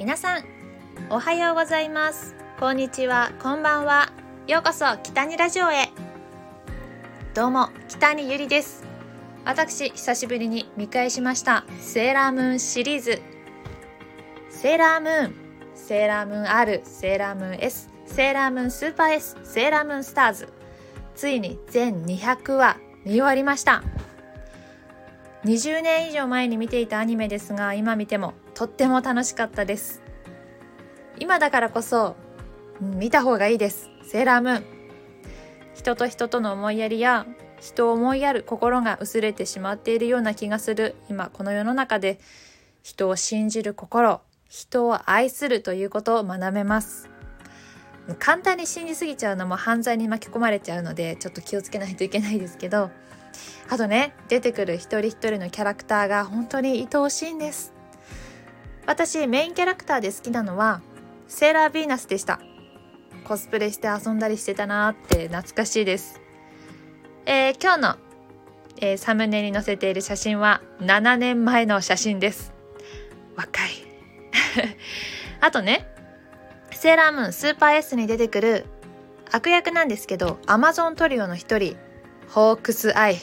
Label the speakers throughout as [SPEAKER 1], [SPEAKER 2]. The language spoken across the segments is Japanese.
[SPEAKER 1] 皆さんおはようございます。こんにちは。こんばんは。ようこそ北にラジオへ。どうも北にゆりです。私久しぶりに見返しました。セーラームーンシリーズ。セーラームーン。セーラームーン R セーラームーン S セーラームーンスーパー S セーラームーンスターズ。ついに全200話見終わりました。20年以上前に見ていたアニメですが今見てもとっても楽しかったです。今だからこそ見た方がいいです。セーラームーン。人と人との思いやりや人を思いやる心が薄れてしまっているような気がする。今この世の中で人を信じる心人を愛するということを学べます。簡単に信じすぎちゃうのも犯罪に巻き込まれちゃうのでちょっと気をつけないといけないですけど。あとね出てくる一人一人のキャラクターが本当に愛おしいんです。私メインキャラクターで好きなのはセーラーヴィーナスでした。コスプレして遊んだりしてたなーって懐かしいです。えー、今日の、えー、サムネに載せている写真は7年前の写真です。若い。あとねセーラームーンスーパー S に出てくる悪役なんですけどアマゾントリオの一人ホークスアイ。好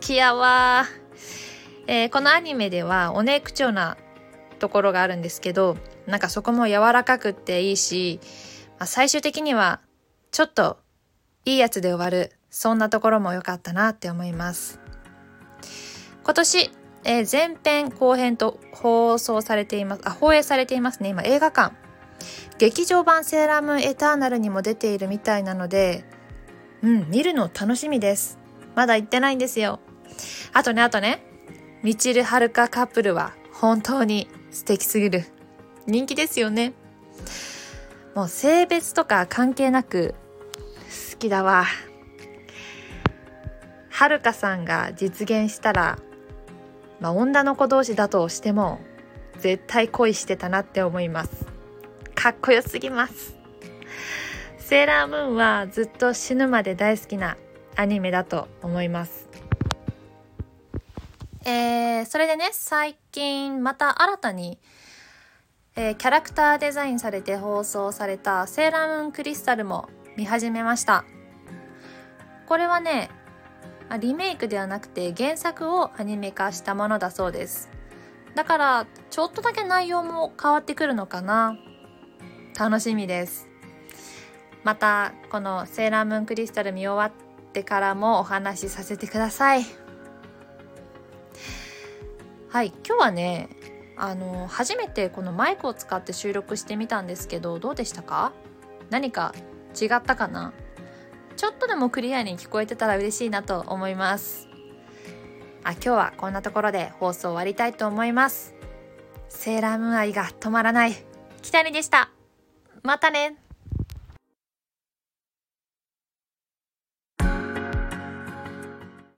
[SPEAKER 1] きやわえー、このアニメではおね口調なところがあるんですけどなんかそこも柔らかくっていいし、まあ、最終的にはちょっといいやつで終わるそんなところも良かったなって思います。今年、えー、前編後編と放送されていますあ放映されていますね。今映画館。劇場版セーラームーンエターナルにも出ているみたいなのでうん見るの楽しみです。まだ行ってないんですよ。あとねあとねみちるはるかカップルは本当に素敵すぎる。人気ですよね。もう性別とか関係なく好きだわ。はるかさんが実現したら、まあ、女の子同士だとしても絶対恋してたなって思います。かっこよすぎます。セーラームーンはずっと死ぬまで大好きなアニメだと思います。えー、それでね、最近また新たに、えー、キャラクターデザインされて放送されたセーラームーンクリスタルも見始めました。これはね、リメイクではなくて原作をアニメ化したものだそうです。だから、ちょっとだけ内容も変わってくるのかな。楽しみです。また、このセーラームーンクリスタル見終わってからもお話しさせてください。はい今日はねあの初めてこのマイクを使って収録してみたんですけどどうでしたか？何か違ったかな？ちょっとでもクリアに聞こえてたら嬉しいなと思います。あ今日はこんなところで放送終わりたいと思います。セーラームーン愛が止まらない。北にでした。またね。